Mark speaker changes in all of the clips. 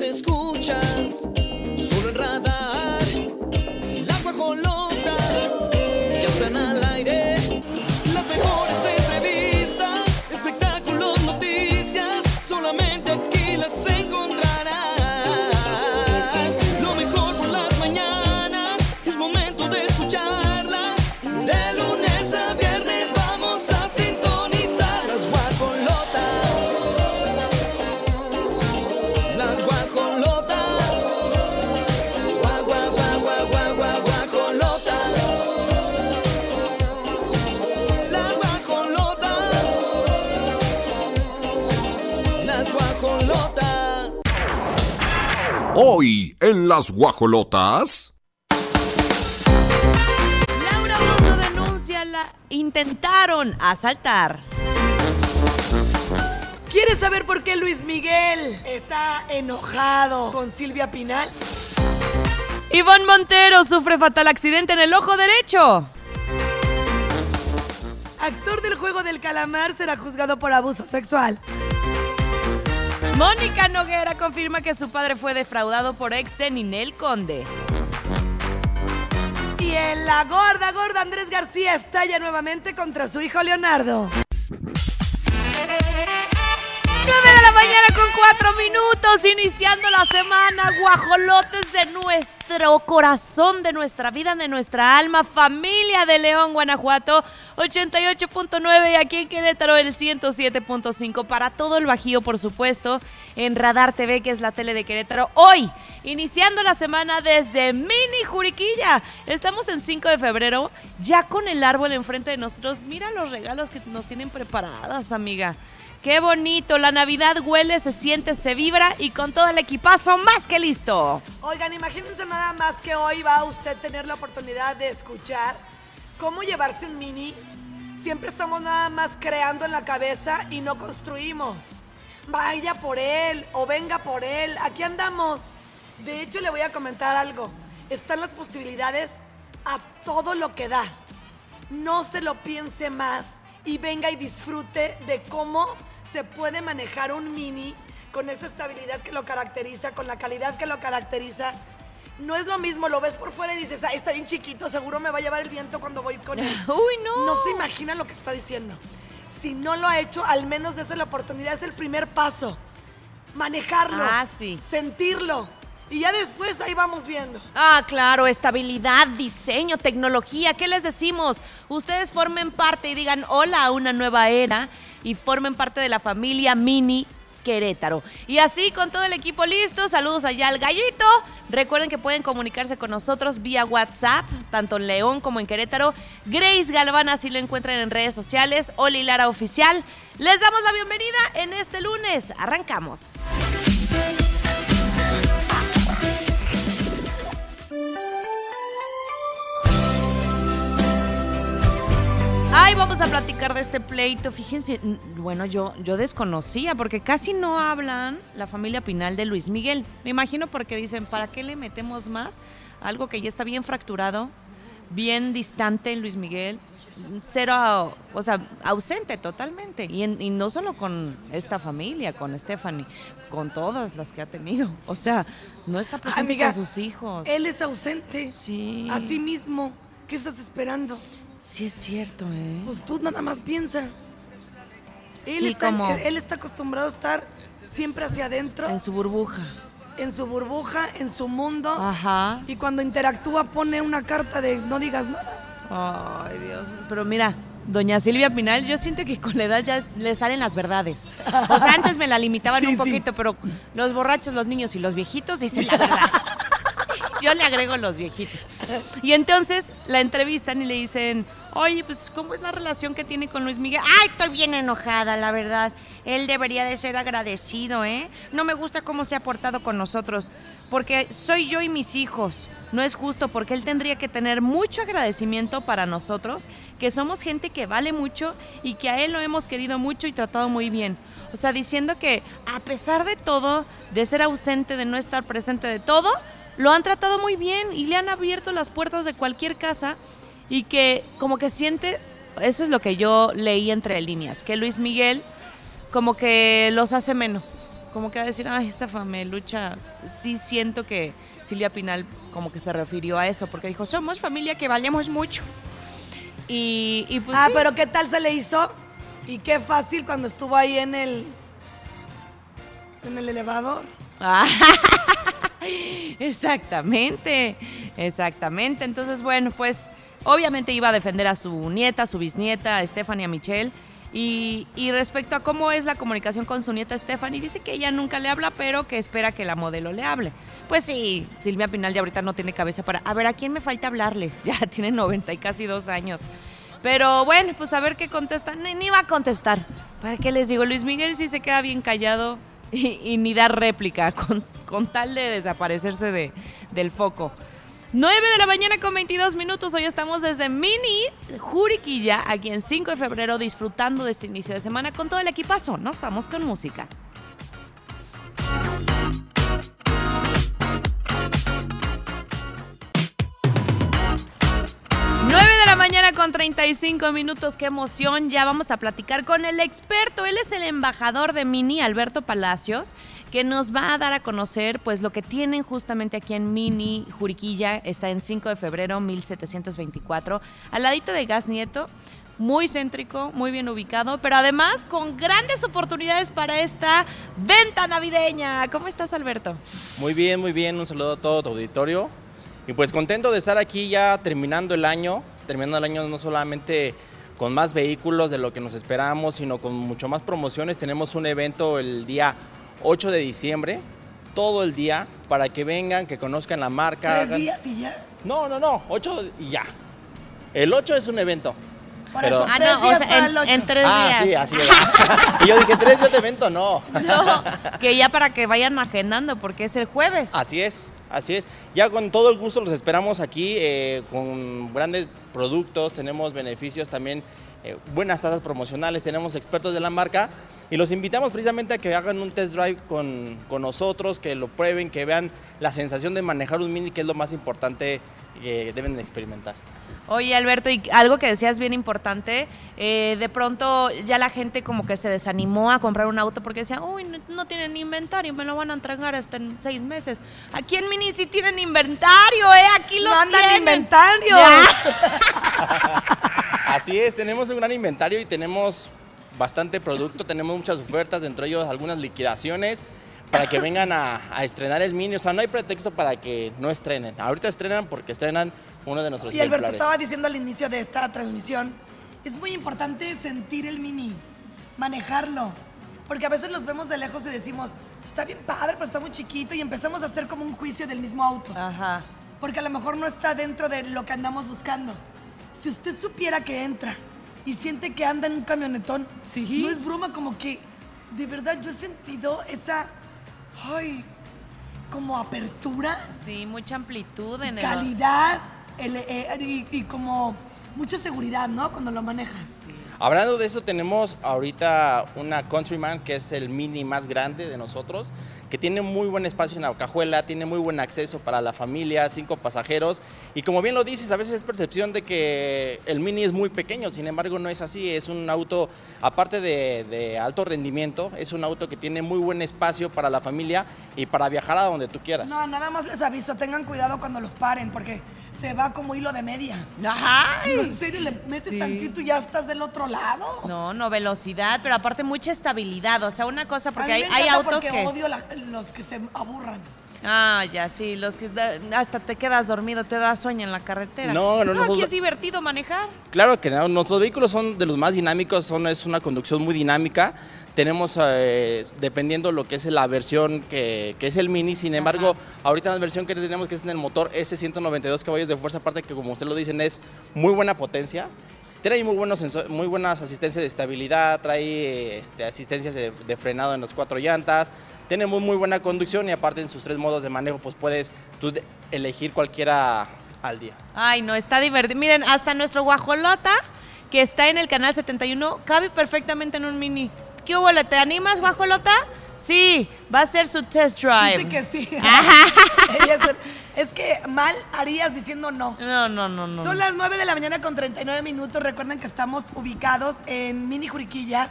Speaker 1: escuchas, las guajolotas.
Speaker 2: Laura denuncia la intentaron asaltar.
Speaker 3: ¿Quieres saber por qué Luis Miguel está enojado con Silvia Pinal?
Speaker 2: Ivonne Montero sufre fatal accidente en el ojo derecho.
Speaker 3: Actor del juego del calamar será juzgado por abuso sexual.
Speaker 2: Mónica Noguera confirma que su padre fue defraudado por ex de Ninel Conde.
Speaker 3: Y en la gorda, gorda Andrés García estalla nuevamente contra su hijo Leonardo.
Speaker 2: 9 de la mañana con 4 minutos, iniciando la semana, guajolotes de nuestro corazón, de nuestra vida, de nuestra alma, familia de León, Guanajuato, 88.9 y aquí en Querétaro el 107.5 para todo el Bajío, por supuesto, en Radar TV, que es la tele de Querétaro. Hoy, iniciando la semana desde Mini Juriquilla, estamos en 5 de febrero, ya con el árbol enfrente de nosotros. Mira los regalos que nos tienen preparadas, amiga. Qué bonito, la Navidad huele, se siente, se vibra y con todo el equipazo más que listo.
Speaker 3: Oigan, imagínense nada más que hoy va a usted tener la oportunidad de escuchar cómo llevarse un mini. Siempre estamos nada más creando en la cabeza y no construimos. Vaya por él o venga por él. Aquí andamos. De hecho, le voy a comentar algo. Están las posibilidades a todo lo que da. No se lo piense más y venga y disfrute de cómo se puede manejar un mini con esa estabilidad que lo caracteriza, con la calidad que lo caracteriza. No es lo mismo, lo ves por fuera y dices, ah, está bien chiquito, seguro me va a llevar el viento cuando voy con él.
Speaker 2: Uy, no.
Speaker 3: No se imagina lo que está diciendo. Si no lo ha hecho, al menos esa es la oportunidad, es el primer paso. Manejarlo.
Speaker 2: Ah, sí.
Speaker 3: Sentirlo. Y ya después ahí vamos viendo.
Speaker 2: Ah, claro, estabilidad, diseño, tecnología, ¿qué les decimos? Ustedes formen parte y digan hola a una nueva era y formen parte de la familia Mini Querétaro. Y así con todo el equipo listo, saludos allá al gallito. Recuerden que pueden comunicarse con nosotros vía WhatsApp, tanto en León como en Querétaro. Grace Galván, así lo encuentran en redes sociales. Oli Lara Oficial. Les damos la bienvenida en este lunes. Arrancamos. Ay, vamos a platicar de este pleito. Fíjense, bueno, yo, yo desconocía porque casi no hablan la familia Pinal de Luis Miguel. Me imagino porque dicen, ¿para qué le metemos más? Algo que ya está bien fracturado, bien distante en Luis Miguel, cero, o sea, ausente totalmente. Y, en- y no solo con esta familia, con Stephanie, con todas las que ha tenido. O sea, no está presente
Speaker 3: Amiga,
Speaker 2: con sus hijos.
Speaker 3: Él es ausente.
Speaker 2: Sí.
Speaker 3: Así mismo. ¿Qué estás esperando?
Speaker 2: Sí es cierto, ¿eh?
Speaker 3: Pues tú nada más piensa. Él,
Speaker 2: Sí,
Speaker 3: está,
Speaker 2: como-
Speaker 3: él está acostumbrado a estar siempre hacia adentro,
Speaker 2: En su burbuja.
Speaker 3: en su burbuja, en su mundo.
Speaker 2: Ajá.
Speaker 3: Y cuando interactúa pone una carta de no digas nada.
Speaker 2: Ay, Dios. mío. Pero mira, doña Silvia Pinal, yo siento que con la edad ya le salen las verdades. O sea, antes me la limitaban
Speaker 3: Sí,
Speaker 2: un
Speaker 3: sí.
Speaker 2: poquito, pero los borrachos, los niños y los viejitos dicen la verdad. Yo le agrego los viejitos. Y entonces la entrevistan y le dicen, oye, pues, ¿cómo es la relación que tiene con Luis Miguel? Ay, estoy bien enojada, la verdad. Él debería de ser agradecido, ¿eh? No me gusta cómo se ha portado con nosotros, porque soy yo y mis hijos. No es justo porque él tendría que tener mucho agradecimiento para nosotros, que somos gente que vale mucho y que a él lo hemos querido mucho y tratado muy bien. O sea, diciendo que a pesar de todo, de ser ausente, de no estar presente de todo, lo han tratado muy bien y le han abierto las puertas de cualquier casa y que como que siente, eso es lo que yo leí entre líneas, que Luis Miguel como que los hace menos. como que a decir, ay, esta famelucha, sí siento que Silvia Pinal como que se refirió a eso, porque dijo, somos familia que valemos mucho. Y, y pues
Speaker 3: ah,
Speaker 2: sí.
Speaker 3: pero ¿qué tal se le hizo? Y qué fácil cuando estuvo ahí en el. en el elevador.
Speaker 2: Exactamente, exactamente. Entonces, bueno, pues obviamente iba a defender a su nieta, su bisnieta, Stephanie, a Michelle. Y, y respecto a cómo es la comunicación con su nieta Stephanie, dice que ella nunca le habla, pero que espera que la modelo le hable. Pues sí, Silvia Pinal ya ahorita no tiene cabeza para... A ver, ¿a quién me falta hablarle? Ya tiene 90 y casi dos años. Pero bueno, pues a ver qué contesta. Ni, ni va a contestar. ¿Para qué les digo? Luis Miguel sí se queda bien callado y, ni da réplica con, con tal de desaparecerse de, del foco. 9 de la mañana con 22 minutos. Hoy estamos desde Mini Juriquilla, aquí en 5 de febrero, disfrutando de este inicio de semana con todo el equipazo. Nos vamos con música. Mañana con 35 minutos, qué emoción. Ya vamos a platicar con el experto. Él es el embajador de Mini, Alberto Palacios, que nos va a dar a conocer pues lo que tienen justamente aquí en Mini Juriquilla. Está en 5 de febrero 1724, al ladito de Gas Nieto. Muy céntrico, muy bien ubicado, pero además con grandes oportunidades para esta venta navideña. ¿Cómo estás, Alberto?
Speaker 4: Muy bien, muy bien. Un saludo a todo tu auditorio. Y pues contento de estar aquí ya terminando el año, terminando el año no solamente con más vehículos de lo que nos esperamos, sino con mucho más promociones. Tenemos un evento el día 8 de diciembre, todo el día, para que vengan, que conozcan la marca.
Speaker 3: Tres
Speaker 4: hagan-
Speaker 3: días y ya.
Speaker 4: No, no, no, 8 y ya. El 8 es un evento.
Speaker 3: Por
Speaker 4: Pero-
Speaker 3: eso,
Speaker 2: Ah,
Speaker 3: tres
Speaker 2: no, o sea, en, tres
Speaker 4: ah,
Speaker 2: días.
Speaker 4: sí, así es. y yo dije, tres días de evento, no.
Speaker 2: No, que ya para que vayan agendando, porque es el jueves.
Speaker 4: Así es, así es. Ya con todo el gusto los esperamos aquí eh, con grandes productos, tenemos beneficios también, eh, buenas tasas promocionales, tenemos expertos de la marca y los invitamos precisamente a que hagan un test drive con, con nosotros, que lo prueben, que vean la sensación de manejar un mini, que es lo más importante que deben de experimentar.
Speaker 2: Oye, Alberto, y algo que decías bien importante, eh, de pronto ya la gente como que se desanimó a comprar un auto porque decía, uy, no, no tienen inventario, me lo van a entregar hasta en seis meses. Aquí en Mini sí tienen inventario, ¿eh? Aquí lo
Speaker 3: No andan
Speaker 2: tienen.
Speaker 3: inventarios.
Speaker 2: Ya.
Speaker 4: Así es, tenemos un gran inventario y tenemos bastante producto, tenemos muchas ofertas, dentro de ellos algunas liquidaciones para que vengan a, a estrenar el mini. O sea, no hay pretexto para que no estrenen. Ahorita estrenan porque estrenan uno de nuestros
Speaker 3: Y Alberto estaba diciendo al inicio de esta transmisión, es muy importante sentir el mini, manejarlo. Porque a veces los vemos de lejos y decimos, está bien padre, pero está muy chiquito y empezamos a hacer como un juicio del mismo auto.
Speaker 2: Ajá.
Speaker 3: Porque a lo mejor no está dentro de lo que andamos buscando. Si usted supiera que entra y siente que anda en un camionetón,
Speaker 2: Sí.
Speaker 3: no es broma, como que de verdad yo he sentido esa, ay, como apertura,
Speaker 2: Sí, mucha amplitud en el...
Speaker 3: calidad el- eh, y, y como mucha seguridad, ¿no? Cuando lo manejas.
Speaker 2: Sí.
Speaker 4: Hablando de eso, tenemos ahorita una Countryman que es el mini más grande de nosotros, que tiene muy buen espacio en la cajuela, tiene muy buen acceso para la familia, cinco pasajeros. Y como bien lo dices, a veces es percepción de que el mini es muy pequeño, sin embargo no es así. Es un auto, aparte de, de alto rendimiento, es un auto que tiene muy buen espacio para la familia y para viajar a donde tú quieras.
Speaker 3: No, nada más les aviso, tengan cuidado cuando los paren, porque se va como hilo de media.
Speaker 2: Ajá.
Speaker 3: No, en serio, le metes
Speaker 2: Sí.
Speaker 3: tantito y ya estás del otro lado.
Speaker 2: No, no velocidad, pero aparte mucha estabilidad. O sea, una cosa, porque
Speaker 3: A
Speaker 2: hay,
Speaker 3: mí me
Speaker 2: hay autos
Speaker 3: porque
Speaker 2: que...
Speaker 3: odio la- los que se aburran.
Speaker 2: Ah, ya, sí, los que da- hasta te quedas dormido, te da sueño en la carretera.
Speaker 4: No, no,
Speaker 2: aquí
Speaker 4: nosotros-
Speaker 2: es divertido manejar.
Speaker 4: Claro que no, nuestros vehículos son de los más dinámicos, son, es una conducción muy dinámica. Tenemos, eh, dependiendo lo que es la versión que, que es el Mini, sin embargo, ahorita la versión que tenemos que es en el motor S192 caballos de fuerza, aparte que como usted lo dicen es muy buena potencia. Tiene ahí muy, buenos muy buenas asistencias de estabilidad, trae este, asistencias de, de frenado en las cuatro llantas, tiene muy, muy buena conducción y aparte en sus tres modos de manejo pues puedes tú elegir cualquiera al día.
Speaker 2: Ay, no, está divertido. Miren, hasta nuestro guajolota, que está en el canal 71, cabe perfectamente en un mini. ¿Qué hubo? ¿Te animas, guajolota? Sí, va a ser su test drive.
Speaker 3: Dice que sí. Es que mal harías diciendo no.
Speaker 2: No, no, no, no.
Speaker 3: Son las 9 de la mañana con 39 minutos. Recuerden que estamos ubicados en Mini Juriquilla,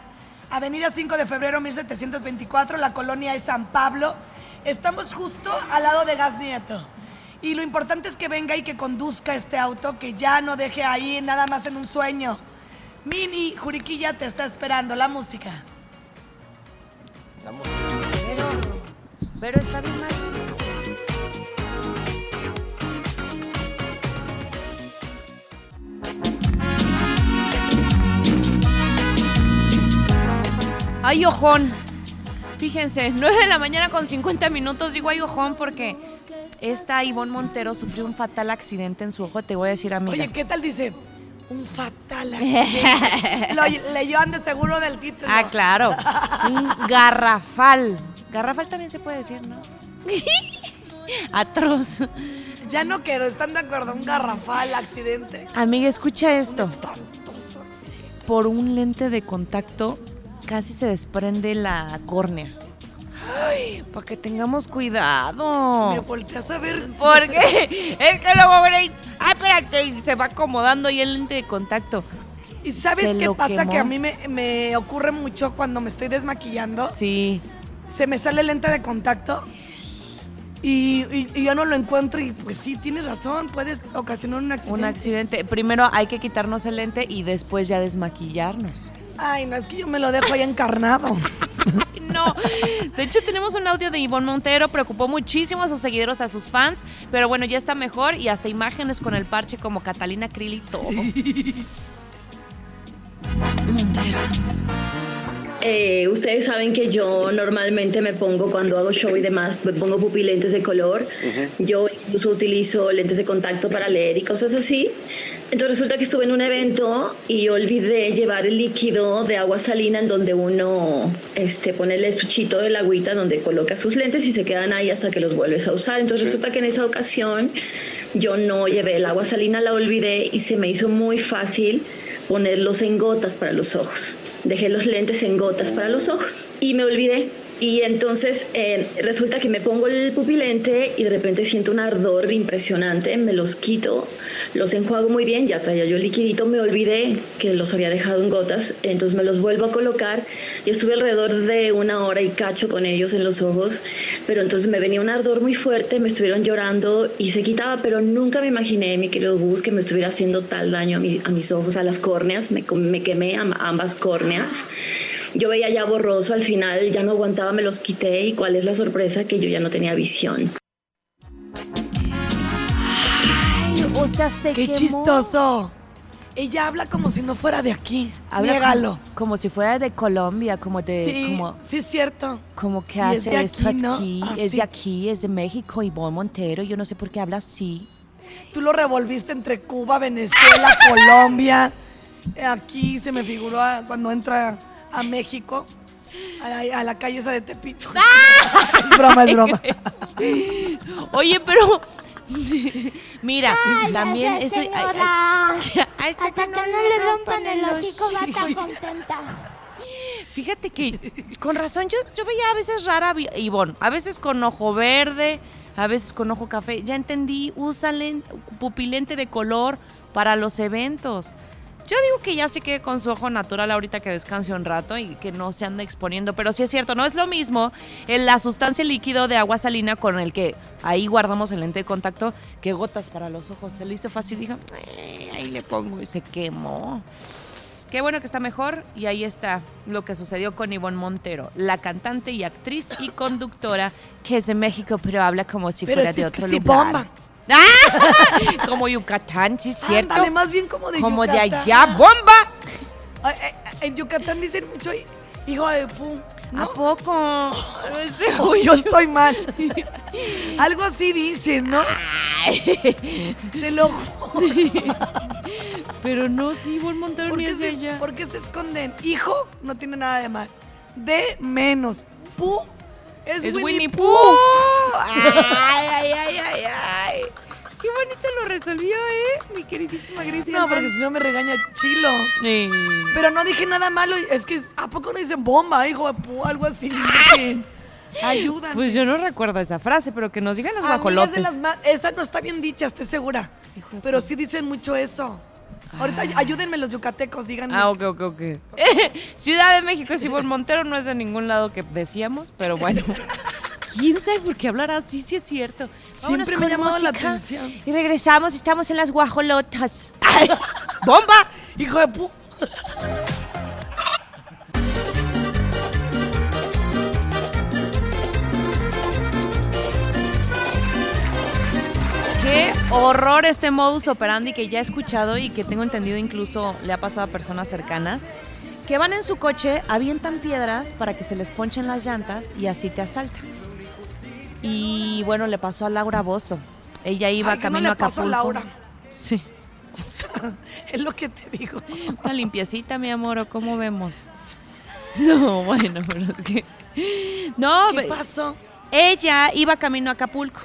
Speaker 3: Avenida 5 de febrero 1724, la colonia es San Pablo. Estamos justo al lado de Gas Nieto. Y lo importante es que venga y que conduzca este auto, que ya no deje ahí nada más en un sueño. Mini, Juriquilla te está esperando, la música.
Speaker 4: Vamos.
Speaker 2: Pero está bien mal. Ay, ojón. Fíjense, 9 de la mañana con 50 minutos. Digo ay, ojón porque esta Ivonne Montero sufrió un fatal accidente en su ojo. Te voy a decir, amiga.
Speaker 3: Oye, ¿qué tal dice? Un fatal accidente. Lo leyó de seguro del título.
Speaker 2: Ah, claro. Un garrafal. Garrafal también se puede decir, ¿no? Atroz.
Speaker 3: Ya no quedó, ¿están de acuerdo? Un garrafal accidente.
Speaker 2: Amiga, escucha
Speaker 3: Un
Speaker 2: esto.
Speaker 3: accidente.
Speaker 2: Por un lente de contacto casi se desprende la córnea. Ay, para que tengamos cuidado.
Speaker 3: Me volteas a ver.
Speaker 2: Porque es que luego, güey, ay, espérate, y se va acomodando y el lente de contacto.
Speaker 3: ¿Y sabes qué pasa?
Speaker 2: quemó.
Speaker 3: Que a mí me, me ocurre mucho cuando me estoy desmaquillando.
Speaker 2: Sí.
Speaker 3: Se me sale el lente de contacto. Y, y- y yo no lo encuentro y pues sí, tienes razón, puedes ocasionar un accidente.
Speaker 2: Un accidente. Primero hay que quitarnos el lente y después ya desmaquillarnos.
Speaker 3: Ay, no, es que yo me lo dejo ahí encarnado.
Speaker 2: No, de hecho tenemos un audio de Ivonne Montero, preocupó muchísimo a sus seguidores, a sus fans, pero bueno, ya está mejor y hasta imágenes con el parche como Catalina Krill y todo.
Speaker 5: Eh, ustedes saben que yo normalmente me pongo cuando hago show y demás, me pongo pupilentes de color. Yo incluso utilizo lentes de contacto para leer y cosas así. Entonces resulta que estuve en un evento y olvidé llevar el líquido de agua salina en donde uno este, pone el estuchito de la agüita donde coloca sus lentes y se quedan ahí hasta que los vuelves a usar. Entonces resulta que en esa ocasión yo no llevé el agua salina, la olvidé y se me hizo muy fácil ponerlos en gotas para los ojos. Dejé los lentes en gotas para los ojos y me olvidé. Y entonces eh, resulta que me pongo el pupilente y de repente siento un ardor impresionante, me los quito, los enjuago muy bien, ya traía yo el liquidito, me olvidé que los había dejado en gotas, entonces me los vuelvo a colocar y estuve alrededor de una hora y cacho con ellos en los ojos, pero entonces me venía un ardor muy fuerte, me estuvieron llorando y se quitaba, pero nunca me imaginé, mi querido Gus, que me estuviera haciendo tal daño a, a mis ojos, a las córneas, me, me quemé am- ambas córneas. Yo veía ya borroso, al final ya no aguantaba, me los quité y cuál es la sorpresa que yo ya no tenía visión.
Speaker 2: O sea, se
Speaker 3: ¡Qué
Speaker 2: quemó.
Speaker 3: chistoso! Ella habla como si no fuera de aquí.
Speaker 2: Habla. Como, como si fuera de Colombia, como de,
Speaker 3: sí,
Speaker 2: como,
Speaker 3: sí es cierto.
Speaker 2: como que
Speaker 3: Y es
Speaker 2: hace esto
Speaker 3: aquí, ¿no?
Speaker 2: aquí, es de aquí, es de México, Ivonne Montero, yo no sé por qué habla así.
Speaker 3: Tú lo revolviste entre Cuba, Venezuela, Colombia. Aquí se me figuró a- cuando entra a México, a, a la calle esa de Tepito. es broma, es broma.
Speaker 2: Oye, pero mira, también eso ay, hasta
Speaker 6: Hasta que no le rompan el hocico va estar contenta.
Speaker 2: Fíjate que con razón yo, yo veía a veces rara a Ivonne, a veces con ojo verde, a veces con ojo café. Ya entendí, usa len- pupilente de color para los eventos. Yo digo que ya se quede con su ojo natural ahorita que descanse un rato y que no se ande exponiendo, pero sí es cierto, no es lo mismo en la sustancia líquido de agua salina con el que ahí guardamos el lente de contacto que gotas para los ojos. Se le hizo fácil, dijo, "Eh, ahí le pongo y se quemó. Qué bueno que está mejor y ahí está lo que sucedió con Ivonne Montero, la cantante y actriz y conductora que es de México pero habla como si
Speaker 3: Pero
Speaker 2: fuera de
Speaker 3: es que
Speaker 2: otro
Speaker 3: sí
Speaker 2: lugar.
Speaker 3: bomba.
Speaker 2: ¡Ah! Como Yucatán, sí cierto.
Speaker 3: Ándale, más bien como de
Speaker 2: como de
Speaker 3: Yucatán.
Speaker 2: allá, bomba.
Speaker 3: Ay, ay, ay, En Yucatán dicen mucho hijo de pu. ¿no?
Speaker 2: ¿A poco? Ese
Speaker 3: O yo estoy mal. Algo así dicen, ¿no? Te lo juro.
Speaker 2: Pero no, sí, Ivonne Montero
Speaker 3: ¿Por qué,
Speaker 2: de
Speaker 3: se, por qué se esconden? Hijo no tiene nada de mal. De menos. Pu es,
Speaker 2: Es
Speaker 3: Winnie,
Speaker 2: Winnie
Speaker 3: Pooh.
Speaker 2: Pooh. Ay, ay, ay, ay, ay. Qué bonito lo resolvió, ¿eh? Mi queridísima Grecia.
Speaker 3: No, porque si no me regaña chilo.
Speaker 2: Sí.
Speaker 3: Pero no dije nada malo. Es que, ¿a poco no dicen bomba, hijo de pu? Algo así. Dije, Ayudan.
Speaker 2: Pues yo no recuerdo esa frase, pero que nos digan los
Speaker 3: Amigas de
Speaker 2: guajolotes.
Speaker 3: las Esa no está bien dicha, estoy segura.
Speaker 2: Hijo de
Speaker 3: Pero sí dicen mucho eso. Ahorita ayúdenme los yucatecos, díganme.
Speaker 2: Ah, ok, ok, ok. Ciudad de México Ivonne Montero, no es de ningún lado que decíamos, pero bueno. ¿Quién sabe por qué hablar así? Sí es cierto. Vámonos
Speaker 3: Siempre me ha llamado la
Speaker 2: música.
Speaker 3: atención.
Speaker 2: Y regresamos, estamos en las guajolotas. ¡Ay! ¡Bomba!
Speaker 3: Hijo de pu...
Speaker 2: horror este modus operandi que ya he escuchado y que tengo entendido incluso le ha pasado a personas cercanas que van en su coche, avientan piedras para que se les ponchen las llantas y así te asaltan. Y bueno, le pasó a Laura Bozo. Ella iba
Speaker 3: Ay, que no
Speaker 2: camino
Speaker 3: le
Speaker 2: a
Speaker 3: pasa a
Speaker 2: Acapulco.
Speaker 3: Laura.
Speaker 2: Sí.
Speaker 3: O sea, es lo que te digo.
Speaker 2: Una limpiecita, mi amor, ¿o cómo vemos? No, bueno, pero es que... No,
Speaker 3: ¿Qué pasó?
Speaker 2: ella iba camino a Acapulco.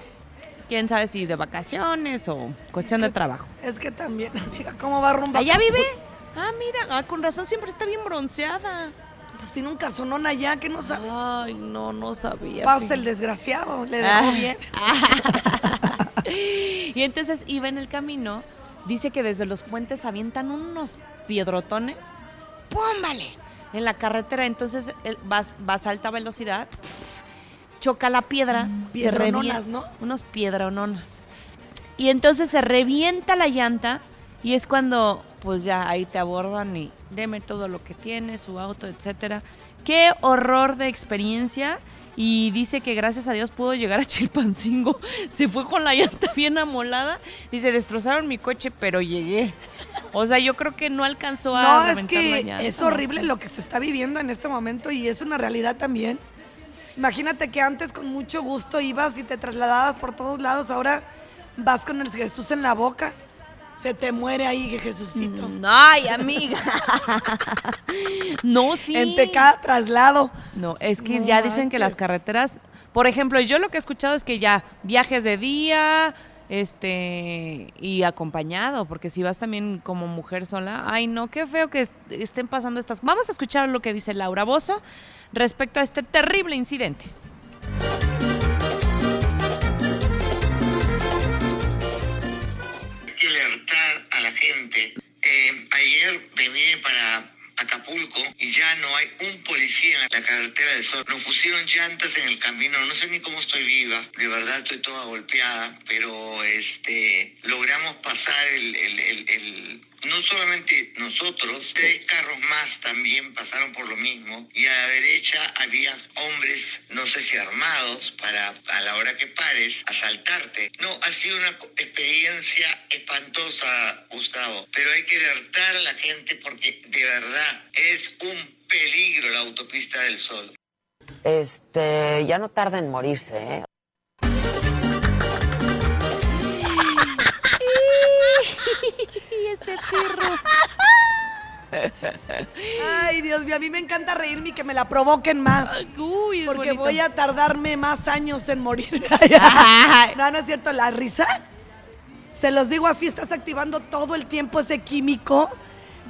Speaker 2: Quién sabe si de vacaciones o cuestión de trabajo.
Speaker 3: Es que también, amiga, ¿cómo va rumbo? a
Speaker 2: ¿Allá vive? Ah, mira, ah, con razón siempre está bien bronceada.
Speaker 3: Pues tiene un casonón allá, que no sabes?
Speaker 2: Ay, no, no sabía.
Speaker 3: Pasa el desgraciado, le dejó
Speaker 2: Ah.
Speaker 3: bien.
Speaker 2: Y entonces iba en el camino, dice que desde los puentes avientan unos piedrotones, ¡púmbale! En la carretera, entonces vas, vas a alta velocidad, choca la piedra, se
Speaker 3: Piedrononas, ¿no?
Speaker 2: Unos piedrononas. Y entonces se revienta la llanta y es cuando pues ya ahí te abordan y deme todo lo que tiene, su auto, etcétera. Qué horror de experiencia. Y dice que gracias a Dios pudo llegar a Chilpancingo. Se fue con la llanta bien amolada. Dice, destrozaron mi coche, pero llegué. O sea, yo creo que no alcanzó a
Speaker 3: No, es que es horrible lo que se está viviendo en este momento y es una realidad también. Imagínate que antes con mucho gusto ibas y te trasladabas por todos lados, ahora vas con el Jesús en la boca. Se te muere ahí, Jesucito.
Speaker 2: Ay, amiga. no, sí.
Speaker 3: Entre cada traslado.
Speaker 2: No, es que
Speaker 3: No
Speaker 2: ya dicen que las carreteras, por ejemplo, yo lo que he escuchado es que ya viajes de día, este, y acompañado, porque si vas también como mujer sola, ay no, qué feo que est- estén pasando estas. Vamos a escuchar lo que dice Laura Bozo respecto a este terrible incidente.
Speaker 7: Hay que alertar a la gente. Eh, ayer venía para Acapulco y ya no hay un policía en la carretera del Sol. Nos pusieron llantas en el camino. No sé ni cómo estoy viva. De verdad estoy toda golpeada. Pero este logramos pasar el, el- el- el- no solamente nosotros, tres carros más también pasaron por lo mismo. Y a la derecha había hombres, no sé si armados, para a la hora que pares, asaltarte. No, ha sido una experiencia espantosa, Gustavo. Pero hay que alertar a la gente porque de verdad es un peligro la autopista del Sol.
Speaker 8: Este, ya no tarda en morirse, ¿eh?
Speaker 3: Ay, Dios mío, a mí me encanta reírme y que me la provoquen más.
Speaker 2: Uy, es
Speaker 3: Porque
Speaker 2: bonito.
Speaker 3: voy a tardarme más años en morir. No, no es cierto, la risa. Se los digo así, estás activando todo el tiempo ese químico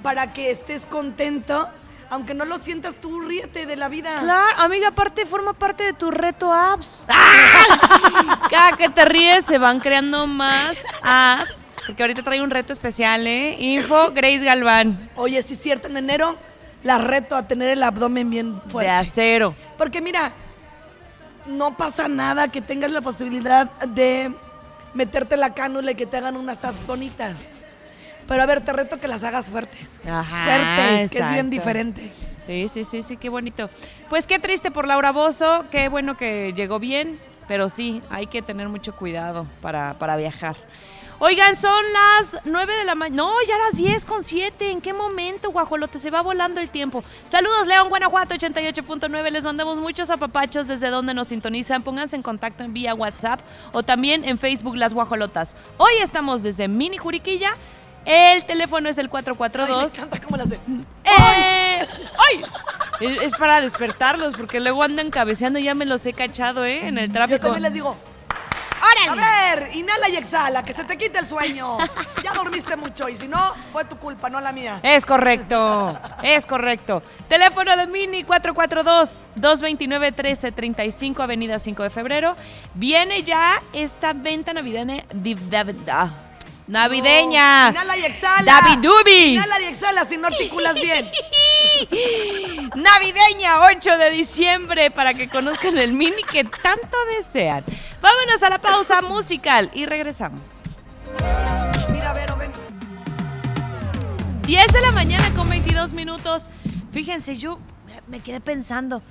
Speaker 3: para que estés contento. Aunque no lo sientas tú, ríete de la vida.
Speaker 2: Claro, amiga, aparte forma parte de tu reto apps. ¡Ah! Cada que te ríes se van creando más apps. Porque ahorita trae un reto especial, ¿eh? Info Grace Galván.
Speaker 3: Oye, si es cierto, en enero la reto a tener el abdomen bien
Speaker 2: De
Speaker 3: fuerte.
Speaker 2: acero.
Speaker 3: Porque mira, no pasa nada que tengas la posibilidad de meterte la cánula y que te hagan unas abdonitas. Pero a ver, te reto que las hagas fuertes.
Speaker 2: Ajá,
Speaker 3: fuertes, que es bien diferente.
Speaker 2: Sí, sí, sí, sí, qué bonito. Pues qué triste por Laura Bozo, qué bueno que llegó bien, pero sí, hay que tener mucho cuidado para, para viajar. Oigan, son las 9 de la mañana. No, ya las 10 con 7. ¿En qué momento, guajolote? Se va volando el tiempo. Saludos, León, Guanajuato 88.9. Les mandamos muchos apapachos desde donde nos sintonizan. Pónganse en contacto en vía WhatsApp o también en Facebook Las Guajolotas. Hoy estamos desde Mini Juriquilla. El teléfono es el
Speaker 3: Ay,
Speaker 2: 442.
Speaker 3: me encanta cómo lo hace.
Speaker 2: ¡Eh! ¡Ay! Es, es para despertarlos, porque luego andan cabeceando, ya me los he cachado, ¿eh? En el
Speaker 3: Yo
Speaker 2: tráfico.
Speaker 3: también les digo, a ver, inhala y exhala, que se te quite el sueño. Ya dormiste mucho y si no, fue tu culpa, no la mía.
Speaker 2: Es correcto, es correcto. Teléfono de Mini 442-229-1335, Avenida 5 de Febrero. Viene ya esta venta navideña. Navideña.
Speaker 3: Inhala y exhala.
Speaker 2: David Dubi.
Speaker 3: Inhala y exhala si no articulas bien.
Speaker 2: Navideña, 8 de diciembre, para que conozcan el mini que tanto desean. Vámonos a la pausa musical y regresamos.
Speaker 3: Mira, Vero, ven.
Speaker 2: 10 de la mañana con 22 minutos. Fíjense, yo me quedé pensando.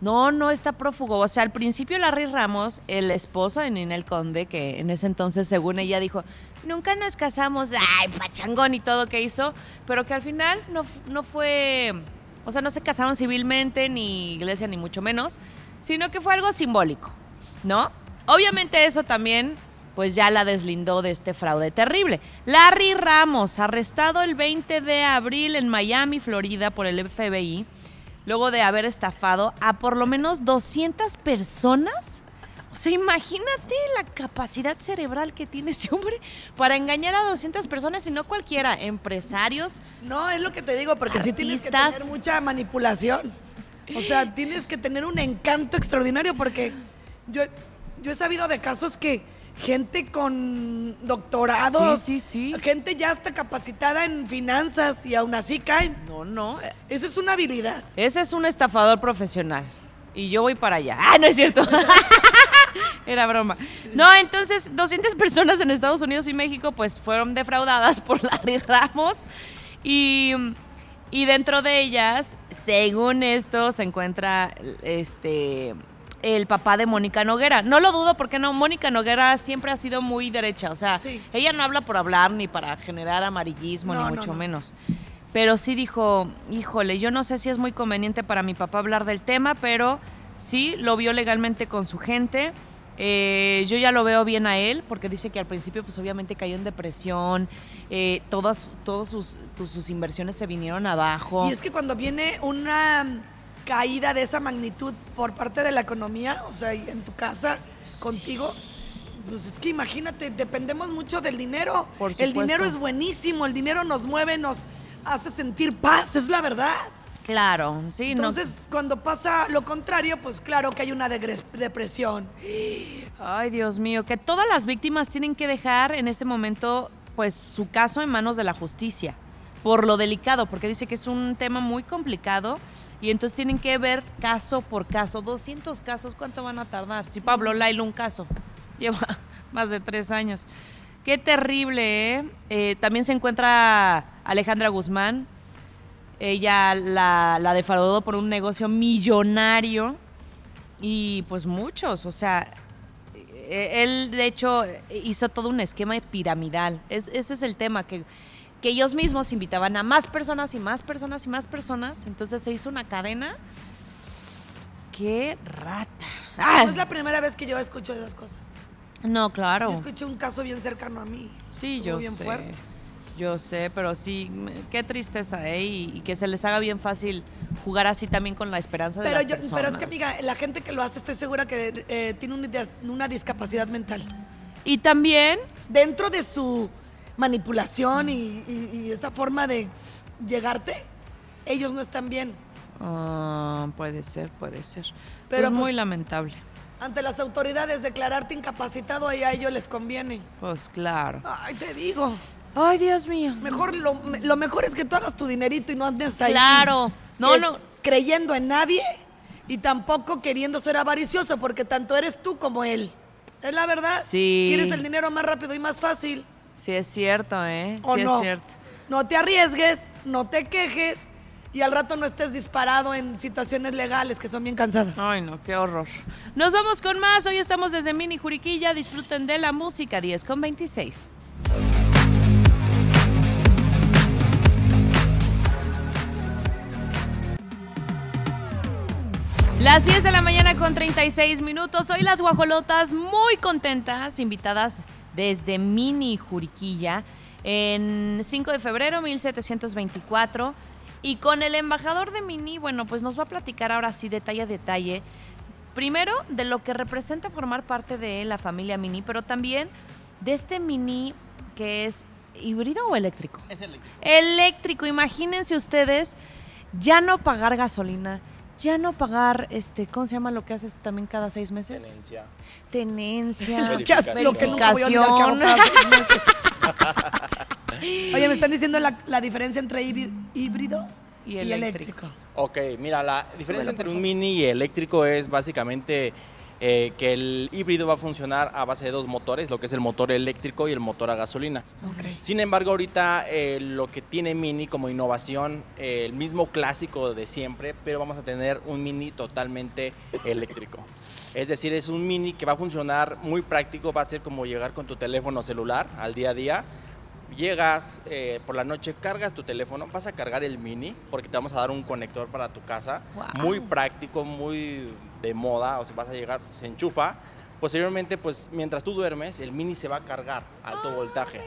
Speaker 2: No, no está prófugo. O sea, al principio Larry Ramos, el esposo de Ninel Conde, que en ese entonces, según ella, dijo, nunca nos casamos, ay, pachangón y todo que hizo, pero que al final no, no fue, o sea, no se casaron civilmente, ni iglesia, ni mucho menos, sino que fue algo simbólico, ¿no? Obviamente eso también pues ya la deslindó de este fraude terrible. Larry Ramos, arrestado el 20 de abril en Miami, Florida, por el FBI, luego de haber estafado a por lo menos 200 personas. O sea, imagínate la capacidad cerebral que tiene este hombre para engañar a 200 personas y no cualquiera, empresarios.
Speaker 3: No, es lo que te digo, porque sí tienes que tener mucha manipulación. O sea, tienes que tener un encanto extraordinario porque yo, yo he sabido de casos que gente con doctorados,
Speaker 2: Sí, sí, sí.
Speaker 3: gente ya está capacitada en finanzas y aún así caen.
Speaker 2: No, no.
Speaker 3: Eso es una habilidad.
Speaker 2: Ese es un estafador profesional. Y yo voy para allá. Ah, no es cierto. Era broma. No, entonces 200 personas en Estados Unidos y México pues fueron defraudadas por Larry Ramos. Y, y dentro de ellas, según esto, se encuentra este el papá de Mónica Noguera. No lo dudo porque no, Mónica Noguera siempre ha sido muy derecha. O sea,
Speaker 3: Sí.
Speaker 2: ella no habla por hablar ni para generar amarillismo,
Speaker 3: No,
Speaker 2: ni
Speaker 3: no,
Speaker 2: mucho
Speaker 3: no.
Speaker 2: menos. Pero sí dijo, híjole, yo no sé si es muy conveniente para mi papá hablar del tema, pero sí lo vio legalmente con su gente. Eh, yo ya lo veo bien a él, porque dice que al principio, pues obviamente cayó en depresión, eh, todas, todos sus, tus- sus inversiones se vinieron abajo.
Speaker 3: Y es que cuando viene una caída de esa magnitud por parte de la economía, o sea, y en tu casa, contigo, pues es que imagínate, dependemos mucho del dinero.
Speaker 2: Por
Speaker 3: el
Speaker 2: supuesto.
Speaker 3: dinero es buenísimo, el dinero nos mueve, nos hace sentir paz, es la verdad.
Speaker 2: Claro, sí, no-
Speaker 3: Entonces, cuando pasa lo contrario, pues claro que hay una depresión.
Speaker 2: Ay, Dios mío, que todas las víctimas tienen que dejar en este momento, pues, su caso en manos de la justicia, por lo delicado, porque dice que es un tema muy complicado y entonces tienen que ver caso por caso, 200 casos, ¿cuánto van a tardar? Si Pablo Lailo un caso, lleva más de tres años. Qué terrible, ¿eh? Eh, también se encuentra Alejandra Guzmán, ella la, la defraudó por un negocio millonario y pues muchos, o sea, eh, él de hecho hizo todo un esquema piramidal. Es- ese es el tema, que, que ellos mismos invitaban a más personas y más personas y más personas. Entonces se hizo una cadena. ¡Qué rata! ¡Ah!
Speaker 3: No es la primera vez que yo escucho esas cosas.
Speaker 2: No, claro.
Speaker 3: Yo escuché un caso bien cercano a mí.
Speaker 2: Sí,
Speaker 3: Estuvo
Speaker 2: yo
Speaker 3: bien
Speaker 2: sé.
Speaker 3: fuerte.
Speaker 2: Yo sé, pero sí, qué tristeza, ¿eh? Y, y que se les haga bien fácil jugar así también con la esperanza de
Speaker 3: Pero,
Speaker 2: las
Speaker 3: yo,
Speaker 2: personas.
Speaker 3: pero es que, amiga, la gente que lo hace, estoy segura que eh, tiene una, discapacidad mental.
Speaker 2: Y también,
Speaker 3: Dentro de su manipulación y, y- y esa forma de llegarte, ellos no están bien.
Speaker 2: ah, puede ser, puede ser.
Speaker 3: Pero,
Speaker 2: Pero muy
Speaker 3: pues,
Speaker 2: lamentable.
Speaker 3: Ante las autoridades, declararte incapacitado y a ellos les conviene.
Speaker 2: Pues claro.
Speaker 3: Ay, te digo.
Speaker 2: Ay, Dios mío.
Speaker 3: Mejor lo, lo mejor es que tú hagas tu dinerito y no andes ahí.
Speaker 2: Claro. No,
Speaker 3: eh,
Speaker 2: no.
Speaker 3: Creyendo en nadie y tampoco queriendo ser avaricioso, porque tanto eres tú como él. Es la verdad.
Speaker 2: Sí.
Speaker 3: Quieres el dinero más rápido y más fácil.
Speaker 2: Sí es cierto, ¿eh?
Speaker 3: ¿O
Speaker 2: sí
Speaker 3: no?
Speaker 2: es cierto.
Speaker 3: No te arriesgues, no te quejes y al rato no estés disparado en situaciones legales que son bien cansadas.
Speaker 2: Ay, no, qué horror. Nos vamos con más. Hoy estamos desde Mini Juriquilla. Disfruten de la música 10 con 26. Las 10 de la mañana con 36 minutos. Hoy las guajolotas muy contentas, invitadas desde Mini Juriquilla en 5 de febrero 1724. Y con el embajador de Mini, bueno, pues nos va a platicar ahora sí detalle a detalle. Primero, de lo que representa formar parte de la familia Mini, pero también de este Mini que es híbrido o eléctrico.
Speaker 4: Es eléctrico.
Speaker 2: Eléctrico, imagínense ustedes ya no pagar gasolina, ya no pagar, este, ¿cómo se llama lo que haces también cada seis meses?
Speaker 4: Tenencia.
Speaker 2: Tenencia,
Speaker 3: Lo que hace- lo que nunca voy a olvidar que hago
Speaker 2: verificación.
Speaker 3: cada seis meses. Oye, me están diciendo la, la diferencia entre híbri- híbrido
Speaker 2: Y
Speaker 3: y,
Speaker 2: eléctrico.
Speaker 3: eléctrico.
Speaker 4: Ok, mira, la diferencia entre un mini y eléctrico es básicamente eh, que el híbrido va a funcionar a base de dos motores, lo que es el motor eléctrico y el motor a gasolina. Sin embargo, ahorita eh, lo que tiene Mini como innovación, eh, el mismo clásico de siempre, pero vamos a tener un Mini totalmente eléctrico. Es decir, es un Mini que va a funcionar muy práctico, va a ser como llegar con tu teléfono celular al día a día. Llegas eh, por la noche, cargas tu teléfono, vas a cargar el Mini porque te vamos a dar un conector para tu casa. Muy práctico, muy de moda, o sea, vas a llegar, se enchufa. Posteriormente, pues mientras tú duermes, el Mini se va a cargar a alto voltaje.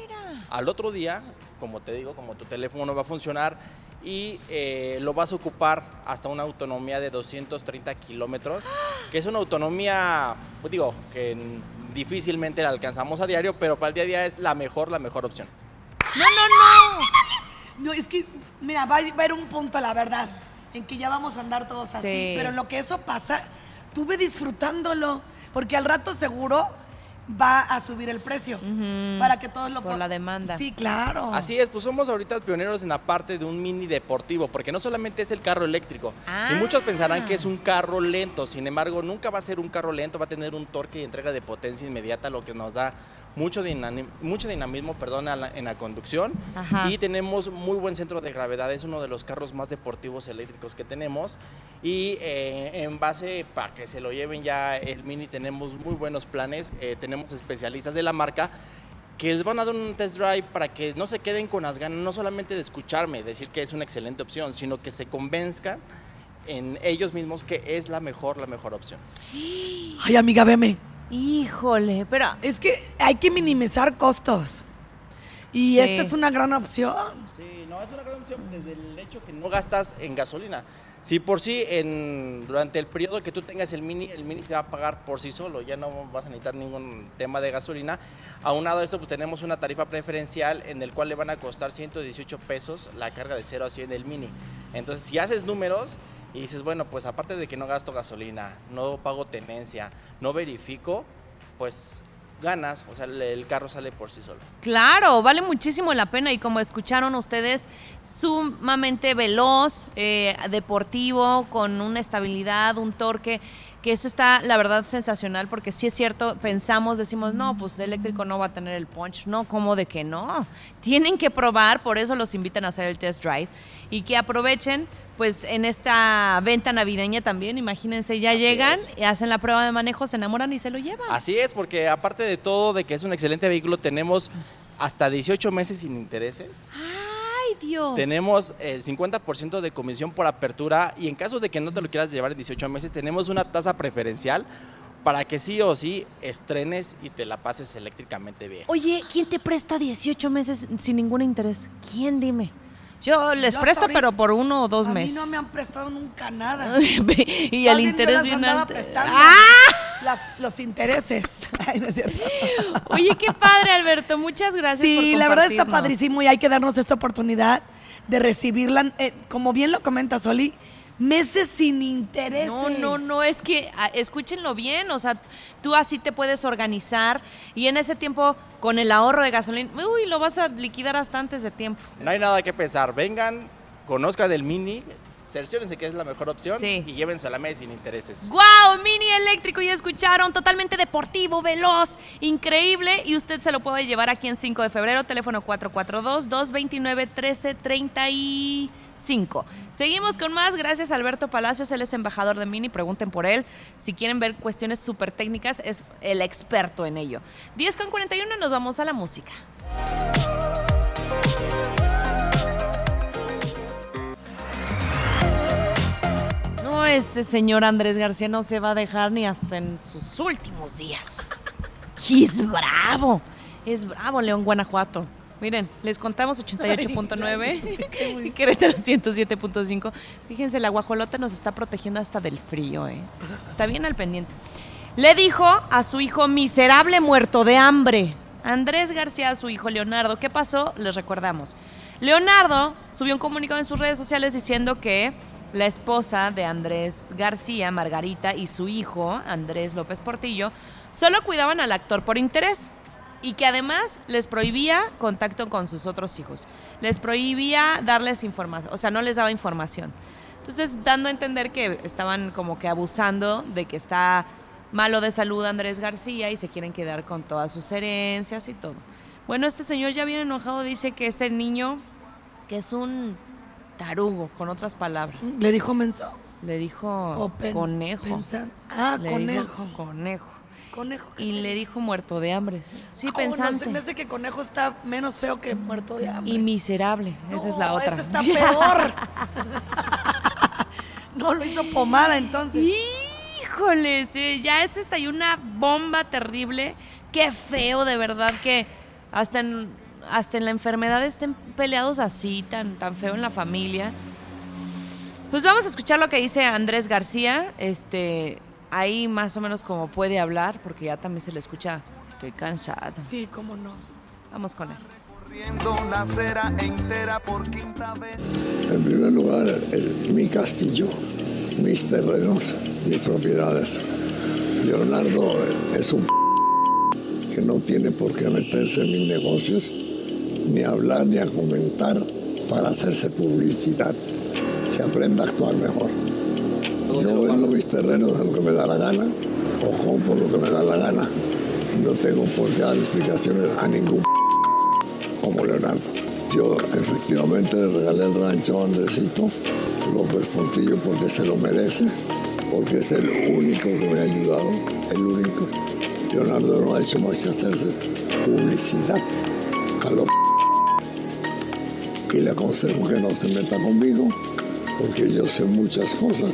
Speaker 4: Al otro día, como te digo, como tu teléfono no va a funcionar y eh, lo vas a ocupar hasta una autonomía de 230 kilómetros, que es una autonomía, pues digo, que difícilmente la alcanzamos a diario, pero para el día a día es la mejor, la mejor opción.
Speaker 2: No, no, no.
Speaker 3: No, es que, mira, va a haber un punto, la verdad, en que ya vamos a andar todos así.
Speaker 2: Sí.
Speaker 3: Pero en lo que eso pasa, tú ve disfrutándolo, porque al rato seguro va a subir el precio para que todos lo
Speaker 2: Por la demanda.
Speaker 3: Sí, claro.
Speaker 4: Así es, pues somos ahorita pioneros en la parte de un mini deportivo, porque no solamente es el carro eléctrico,
Speaker 2: Ah.
Speaker 4: y muchos pensarán que es un carro lento, sin embargo, nunca va a ser un carro lento, va a tener un torque y entrega de potencia inmediata, lo que nos da mucho, dinami- mucho dinamismo perdón, la- en la conducción,
Speaker 2: Ajá.
Speaker 4: y tenemos muy buen centro de gravedad, es uno de los carros más deportivos eléctricos que tenemos, y eh, en base para que se lo lleven ya el mini, tenemos muy buenos planes, eh, tenemos especialistas de la marca, que les van a dar un test drive para que no se queden con las ganas, no solamente de escucharme, decir que es una excelente opción, sino que se convenzcan en ellos mismos que es la mejor, la mejor opción.
Speaker 3: Ay, amiga, veme.
Speaker 2: Híjole, pero
Speaker 3: Es que hay que minimizar costos. Y
Speaker 2: Sí.
Speaker 3: esta es una gran opción.
Speaker 4: Sí, no, es una gran opción desde el hecho que no gastas en gasolina. Si por sí, en, durante el periodo que tú tengas el mini, el mini se va a pagar por sí solo, ya no vas a necesitar ningún tema de gasolina. Aunado a esto, pues tenemos una tarifa preferencial en el cual le van a costar 118 pesos la carga de 0 a 100 del mini. Entonces, si haces números y dices, bueno, pues aparte de que no gasto gasolina, no pago tenencia, no verifico, pues ganas, o sea, el- carro sale por sí solo.
Speaker 2: Claro, vale muchísimo la pena y como escucharon ustedes, sumamente veloz, eh, deportivo, con una estabilidad, un torque, que eso está, la verdad, sensacional, porque sí es cierto, pensamos, decimos, no, pues el eléctrico no va a tener el punch, no, ¿cómo de que no? Tienen que probar, por eso los invitan a hacer el test drive y que aprovechen. Pues en esta venta navideña también, imagínense, ya
Speaker 4: Así
Speaker 2: llegan, y hacen la prueba de manejo, se enamoran y se lo llevan.
Speaker 4: Así es, porque aparte de todo, de que es un excelente vehículo, tenemos hasta 18 meses sin intereses.
Speaker 2: Ay, Dios.
Speaker 4: Tenemos el 50% de comisión por apertura y en caso de que no te lo quieras llevar en 18 meses, tenemos una tasa preferencial para que sí o sí estrenes y te la pases eléctricamente bien.
Speaker 2: Oye, ¿quién te presta 18 meses sin ningún interés? ¿ Quién dime? Yo les presto, pero por uno o dos
Speaker 3: a
Speaker 2: meses.
Speaker 3: mí no me han prestado nunca nada.
Speaker 2: y el interés bien alto. ¡Ah!
Speaker 3: Las- los intereses. Ay, no es cierto.
Speaker 2: Oye, qué padre, Alberto. Muchas gracias por
Speaker 3: Sí, la verdad está padrísimo y hay que darnos esta oportunidad de recibirla. eh, como bien lo comenta Soli, meses sin intereses.
Speaker 2: No, no, no, es que escúchenlo bien, o sea, tú así te puedes organizar y en ese tiempo con el ahorro de gasolina, uy, lo vas a liquidar hasta antes de tiempo.
Speaker 4: No hay nada que pensar, vengan, conozcan el Mini, cerciórense que es la mejor opción
Speaker 2: Sí.
Speaker 4: y llévense a la mesa sin intereses.
Speaker 2: ¡Guau! Mini eléctrico, ya escucharon, totalmente deportivo, veloz, increíble. Y usted se lo puede llevar aquí en 5 de febrero, teléfono 442-229-1335. Seguimos con más, gracias a Alberto Palacios, él es embajador de Mini, pregunten por él. Si quieren ver cuestiones súper técnicas, es el experto en ello. 10 con 41, nos vamos a la música. No, este señor Andrés García no se va a dejar ni hasta en sus últimos días. Y es bravo, es bravo León, Guanajuato. Miren, les contamos 88.9 y Querétaro 107.5. Fíjense, la guajolota nos está protegiendo hasta del frío, ¿eh? Está bien al pendiente. Le dijo a su hijo miserable muerto de hambre. Andrés García a su hijo Leonardo. ¿Qué pasó? Les recordamos. Leonardo subió un comunicado en sus redes sociales diciendo que la esposa de Andrés García, Margarita, y su hijo, Andrés López Portillo, solo cuidaban al actor por interés. y que además les prohibía contacto con sus otros hijos. Les prohibía darles información, o sea, no les daba información. Entonces, dando a entender que estaban como que abusando de que está malo de salud Andrés García y se quieren quedar con todas sus herencias y todo. Bueno, este señor ya bien enojado dice que ese niño, que es un tarugo, con otras palabras.
Speaker 3: ¿Le dijo menso?
Speaker 2: Le dijo
Speaker 3: O pen-
Speaker 2: conejo.
Speaker 3: pensan- Ah,
Speaker 2: Le
Speaker 3: conejo.
Speaker 2: dijo conejo.
Speaker 3: Conejo. ¿qué
Speaker 2: Y le dijo muerto de hambre. Sí,
Speaker 3: oh,
Speaker 2: pensante.
Speaker 3: No, me hace que conejo está menos feo que muerto de hambre.
Speaker 2: Y miserable. Esa es la otra.
Speaker 3: Ese está peor. no, lo hizo pomada entonces.
Speaker 2: Híjole, sí, ya es esta y una bomba terrible. Qué feo, de verdad, que hasta en, hasta en la enfermedad estén peleados así, tan, tan feo en la familia. Pues vamos a escuchar lo que dice Andrés García. Este, ahí más o menos como puede hablar, porque ya también se le escucha. Estoy cansada.
Speaker 3: Sí, cómo no.
Speaker 2: Vamos con él.
Speaker 9: una acera entera por quinta vez.
Speaker 10: En primer lugar, el- mi castillo, mis terrenos, mis propiedades. Leonardo es un que no tiene por qué meterse en mis negocios, ni hablar ni a comentar para hacerse publicidad. Que aprenda a actuar mejor. Yo vendo mis terrenos a lo que me da la gana o compro lo que me da la gana. Y no tengo por qué dar explicaciones a ningún como Leonardo. Yo efectivamente le regalé el rancho a Andresito López Pontillo porque se lo merece, porque es el único que me ha ayudado, el único. Leonardo no ha hecho más que hacerse publicidad a lo y le aconsejo que no se meta conmigo porque yo sé muchas cosas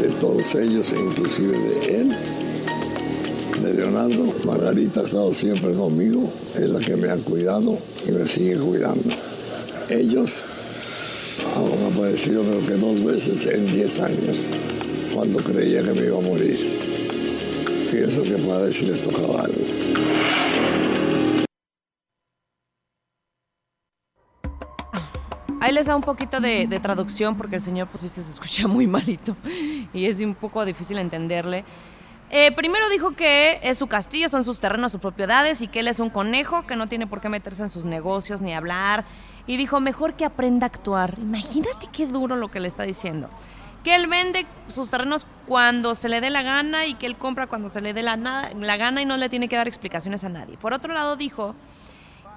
Speaker 10: de todos ellos inclusive de él de Leonardo. Margarita ha estado siempre conmigo, es la que me ha cuidado y me sigue cuidando. Ellos han aparecido creo que dos veces en 10 años, cuando creía que me iba a morir. Pienso que para ver si les tocaba algo.
Speaker 2: Les va un poquito de, de traducción porque el señor pues sí se escucha muy malito y es un poco difícil entenderle. Eh, primero dijo que es su castillo, son sus terrenos, sus propiedades y que él es un conejo que no tiene por qué meterse en sus negocios ni hablar. Y dijo, mejor que aprenda a actuar. Imagínate qué duro lo que le está diciendo. Que él vende sus terrenos cuando se le dé la gana y que él compra cuando se le dé la, la gana y no le tiene que dar explicaciones a nadie. Por otro lado dijo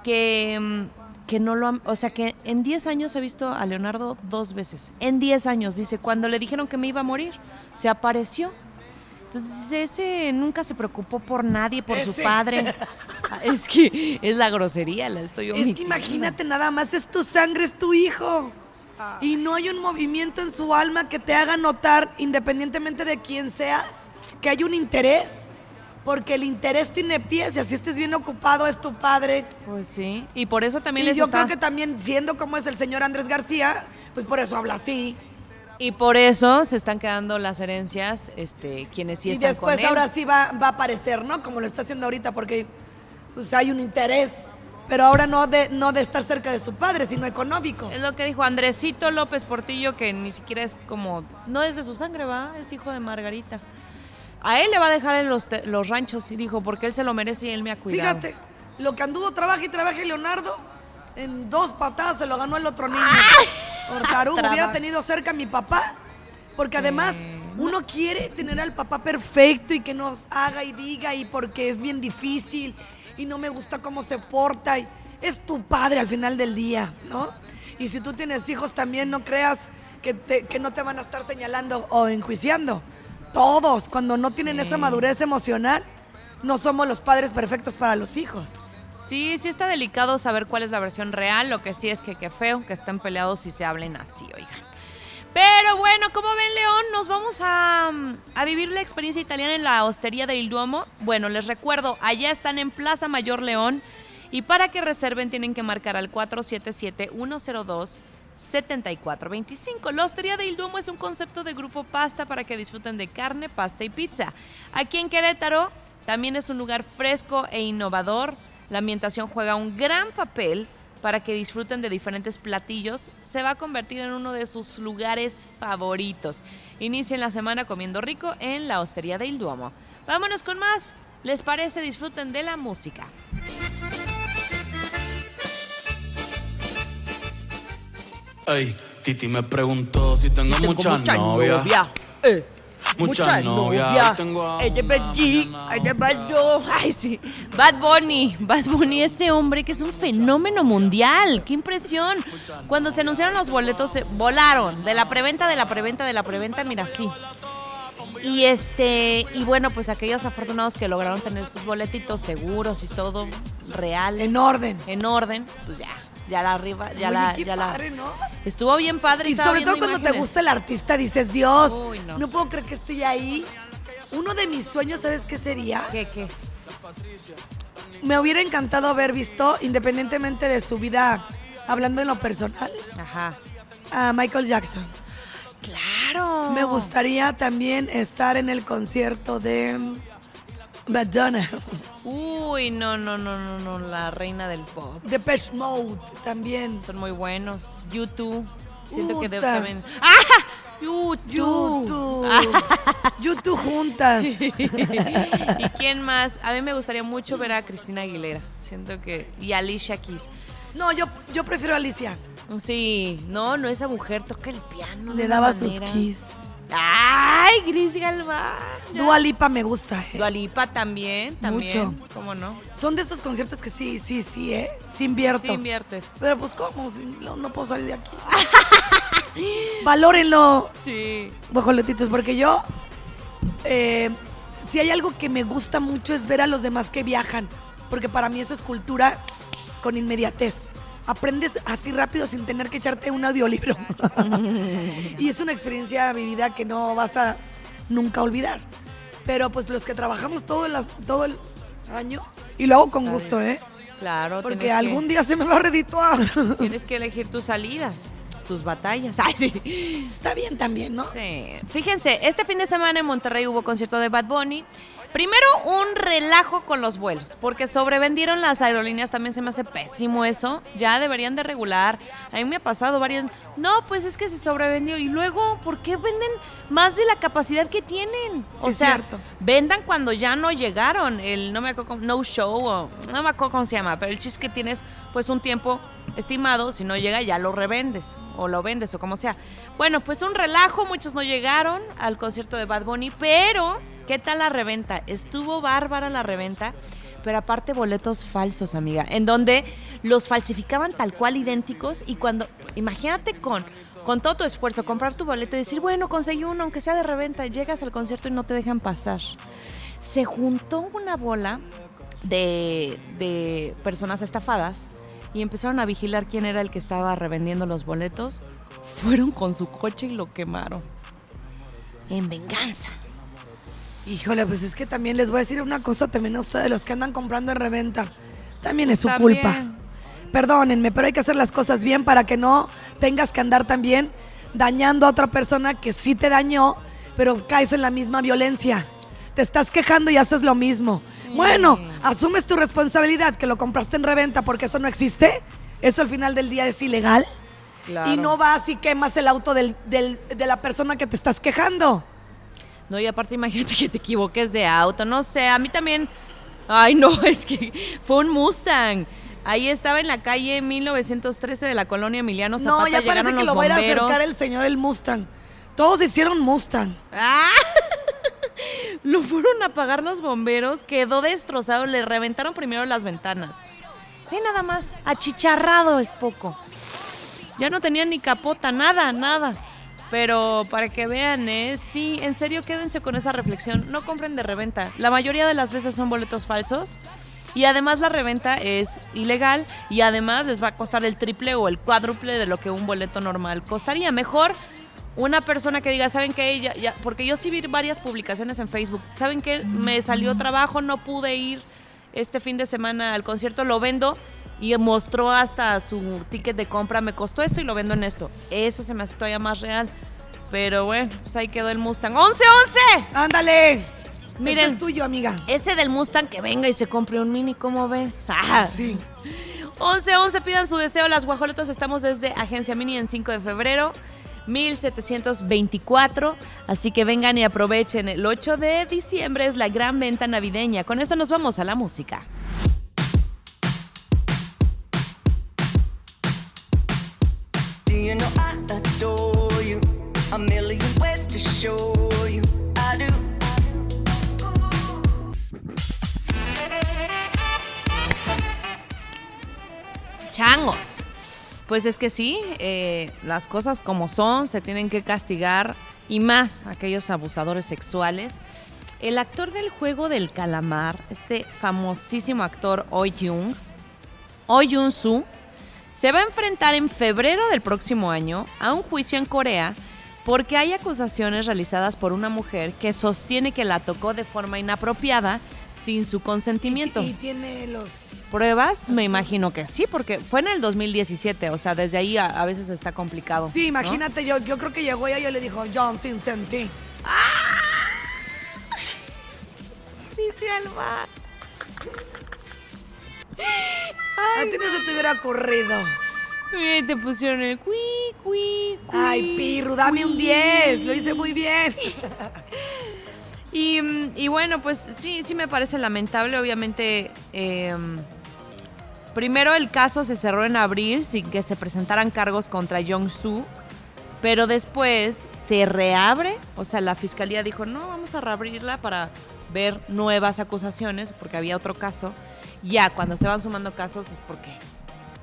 Speaker 2: que, mm, que no lo han- o sea que en 10 años he visto a Leonardo dos veces. En 10 años, dice, cuando le dijeron que me iba a morir, se apareció. Entonces ese nunca se preocupó por nadie, por su padre. Ah, Es que es la grosería, la estoy
Speaker 3: Es que
Speaker 2: omitiendo.
Speaker 3: imagínate nada más, es tu sangre, es tu hijo. Y no hay un movimiento en su alma que te haga notar, independientemente de quién seas, que hay un interés. Porque el interés tiene pies y así estés bien ocupado, es tu padre.
Speaker 2: Pues sí, y por eso también
Speaker 3: Y
Speaker 2: les
Speaker 3: yo
Speaker 2: está...
Speaker 3: creo que también, siendo como es el señor Andrés García, pues por eso habla así.
Speaker 2: Y por eso se están quedando las herencias, este, quienes sí
Speaker 3: y
Speaker 2: están
Speaker 3: después
Speaker 2: con él.
Speaker 3: ahora sí va, va a aparecer, ¿no? Como lo está haciendo ahorita, porque pues, hay un interés. Pero ahora no de, no de estar cerca de su padre, sino económico.
Speaker 2: Es lo que dijo Andresito López Portillo, que ni siquiera es como, no es de su sangre, va, es hijo de Margarita. A él le va a dejar en los, los ranchos, y dijo, porque él se lo merece y él me ha cuidado.
Speaker 3: Fíjate, lo que anduvo trabaja y trabaja Leonardo, en dos patadas se lo ganó el otro niño. Tarugo hubiera tenido cerca a mi papá. Porque además uno quiere tener al papá perfecto y que nos haga y diga y porque es bien difícil y no me gusta cómo se porta. Y es tu padre al final del día, ¿no? Y si tú tienes hijos también no creas que, te- que no te van a estar señalando o enjuiciando. Todos, cuando no tienen esa madurez emocional, no somos los padres perfectos para los hijos.
Speaker 2: Sí, sí está delicado saber cuál es la versión real, lo que sí es que qué feo que estén peleados y se hablen así, oigan. Pero bueno, como ven León, nos vamos a, a vivir la experiencia italiana en la Hostería del Duomo. Bueno, les recuerdo, allá están en Plaza Mayor León y para que reserven tienen que marcar al 477-102. 7425. La Hostería del Duomo es un concepto de grupo pasta para que disfruten de carne, pasta y pizza. Aquí en Querétaro también es un lugar fresco e innovador. La ambientación juega un gran papel para que disfruten de diferentes platillos. Se va a convertir en uno de sus lugares favoritos. Inicien la semana comiendo rico en la Hostería del Duomo. Vámonos con más. ¿Les parece? Disfruten de la música.
Speaker 11: Ey, Titi me preguntó si tengo, muchas novias.
Speaker 2: eh.
Speaker 11: Muchas novias. Tengo a
Speaker 2: Ella es ella es Bad Bunny. Ay, sí. Bad Bunny. Bad Bunny, este hombre que es un fenómeno mundial. ¡Qué impresión! Cuando se anunciaron los boletos, se volaron. De la preventa, de la preventa, de la preventa, mira, sí. Y este, y bueno, pues aquellos afortunados que lograron tener sus boletitos seguros y todo real.
Speaker 3: En orden.
Speaker 2: En orden, pues ya. Ya la arriba, ya
Speaker 3: Oye,
Speaker 2: la,
Speaker 3: qué
Speaker 2: ya la.
Speaker 3: padre, ¿no?
Speaker 2: Estuvo bien padre.
Speaker 3: Y sobre todo cuando te gusta el artista, dices, Dios,
Speaker 2: Uy, no.
Speaker 3: no. puedo creer que estoy ahí. Uno de mis sueños, ¿sabes qué sería?
Speaker 2: ¿Qué, qué?
Speaker 3: Me hubiera encantado haber visto, independientemente de su vida, hablando en lo personal,
Speaker 2: Ajá.
Speaker 3: a Michael Jackson.
Speaker 2: Claro.
Speaker 3: Me gustaría también estar en el concierto de Madonna,
Speaker 2: Uy, no, no, no, no, no, la reina del pop.
Speaker 3: de Pesh Mode también.
Speaker 2: Son muy buenos. YouTube. Siento que
Speaker 3: Puta.
Speaker 2: también. ¡Ah! YouTube.
Speaker 3: YouTube. YouTube juntas.
Speaker 2: ¿Y quién más? A mí me gustaría mucho ver a Cristina Aguilera. Siento que. Y a Alicia Keys.
Speaker 3: No, yo, yo prefiero a Alicia.
Speaker 2: Sí, no, no, esa mujer toca el piano.
Speaker 3: Le daba sus keys.
Speaker 2: ¡Ay, Gris Galván! ya.
Speaker 3: Dua Lipa me gusta, ¿eh?
Speaker 2: Dua Lipa también, también.
Speaker 3: Mucho.
Speaker 2: ¿Cómo no?
Speaker 3: Son de esos conciertos que sí, sí, sí, ¿eh? Sí invierto.
Speaker 2: Sí inviertes.
Speaker 3: Pero pues, ¿cómo? Si no, no puedo salir de aquí. Valórenlo,
Speaker 2: Sí.
Speaker 3: guajoletitos, porque yo, eh, si hay algo que me gusta mucho es ver a los demás que viajan, porque para mí eso es cultura con inmediatez. Aprendes así rápido sin tener que echarte un audiolibro. y es una experiencia vivida que no vas a nunca olvidar. Pero pues los que trabajamos todo el, as- todo el año, y lo hago con
Speaker 2: Está
Speaker 3: gusto,
Speaker 2: bien.
Speaker 3: ¿eh?
Speaker 2: Claro,
Speaker 3: Porque
Speaker 2: que-
Speaker 3: algún día se me va a redituar.
Speaker 2: Tienes que elegir tus salidas, tus batallas. Ay, sí.
Speaker 3: Está bien también, ¿no?
Speaker 2: Sí. Fíjense, este fin de semana en Monterrey hubo concierto de Bad Bunny. Primero, un relajo con los vuelos, porque sobrevendieron las aerolíneas, también se me hace pésimo eso. Ya deberían de regular. A mí me ha pasado varios. No, pues es que se sobrevendió. Y luego, ¿por qué venden más de la capacidad que tienen? o
Speaker 3: Sí, es
Speaker 2: sea,
Speaker 3: cierto.
Speaker 2: vendan cuando ya no llegaron. El no me acuerdo, cómo- no show, o no me acuerdo cómo se llama, pero el chiste que tienes pues un tiempo estimado, si no llega ya lo revendes o lo vendes o como sea. Bueno, pues un relajo, muchos no llegaron al concierto de Bad Bunny, pero ¿qué tal la reventa? Estuvo bárbara la reventa. Pero aparte boletos falsos, amiga, en donde los falsificaban tal cual idénticos y cuando, imagínate con, con todo tu esfuerzo, comprar tu boleto y decir, bueno, conseguí uno, aunque sea de reventa, llegas al concierto y no te dejan pasar. Se juntó una bola de, de personas estafadas y empezaron a vigilar quién era el que estaba revendiendo los boletos. Fueron con su coche y lo quemaron. En venganza.
Speaker 3: Híjole, pues es que también les voy a decir una cosa también a ustedes, los que andan comprando en reventa. También es su
Speaker 2: También.
Speaker 3: culpa. Perdónenme, pero hay que hacer las cosas bien para que no tengas que andar también dañando a otra persona que sí te dañó, pero caes en la misma violencia. Te estás quejando y haces lo mismo. Bueno, asumes tu responsabilidad que lo compraste en reventa porque eso no existe. Eso al final del día es ilegal.
Speaker 2: Claro.
Speaker 3: Y no vas y quemas el auto del- del- de la persona que te estás quejando.
Speaker 2: No, y aparte imagínate que te equivoques de auto, no sé, a mí también, ay no, es que fue un Mustang. Ahí estaba en la calle 1913 de la colonia Emiliano Zapata,
Speaker 3: No, ya parece que lo va a ir a acercar el señor el Mustang. Todos hicieron Mustang.
Speaker 2: ¡Ah! Lo fueron a pagar los bomberos, quedó destrozado, le reventaron primero las ventanas. Ve nada más, achicharrado es poco. Ya no tenía ni capota, nada, nada. Pero para que vean, ¿eh? sí, en serio, quédense con esa reflexión. No compren de reventa. La mayoría de las veces son boletos falsos. Y además la reventa es ilegal y además les va a costar el triple o el cuádruple de lo que un boleto normal costaría. Mejor una persona que diga, ¿saben qué? Ya, ya- porque yo sí vi varias publicaciones en Facebook. ¿Saben qué? Me salió trabajo, no pude ir este fin de semana al concierto, lo vendo y mostró hasta su ticket de compra, me costó esto y lo vendo en esto. Eso se me hace todavía más real. Pero bueno, pues ahí quedó el Mustang. ¡11, 11!
Speaker 3: ¡Ándale!
Speaker 2: Miren.
Speaker 3: Ese es tuyo, amiga.
Speaker 2: Ese del Mustang que venga y se compre un mini, ¿cómo ves? Ah.
Speaker 3: Sí.
Speaker 2: 11, 11, pidan su deseo. Las guajolotas estamos desde Agencia Mini en 5 de febrero. 1724. Así que vengan y aprovechen. El 8 de diciembre es la gran venta navideña. Con esto nos vamos a la música. Changos. Pues es que sí, eh, las cosas como son, se tienen que castigar y más aquellos abusadores sexuales. El actor del juego del calamar, este famosísimo actor Oh Jung, Oh Jun Soo, se va a enfrentar en febrero del próximo año a un juicio en Corea porque hay acusaciones realizadas por una mujer que sostiene que la tocó de forma inapropiada sin su consentimiento.
Speaker 3: Y tiene los...
Speaker 2: ¿Pruebas? Me imagino que sí, porque fue en el 2017, o sea, desde ahí a, a veces está complicado.
Speaker 3: Sí,
Speaker 2: ¿no?
Speaker 3: imagínate, yo, yo creo que llegó ella y le dijo, John, sin sentir.
Speaker 2: Dice al mar.
Speaker 3: A ti no se te hubiera ocurrido.
Speaker 2: Bien, te pusieron el cui, cui, cui.
Speaker 3: Ay, Pirru, dame un 10. Lo hice muy bien.
Speaker 2: Y, y bueno, pues sí, sí me parece lamentable. Obviamente, eh, primero el caso se cerró en abril sin que se presentaran cargos contra Jong-soo. Pero después se reabre, o sea, la fiscalía dijo, no, vamos a reabrirla para ver nuevas acusaciones, porque había otro caso. Ya, cuando se van sumando casos es porque,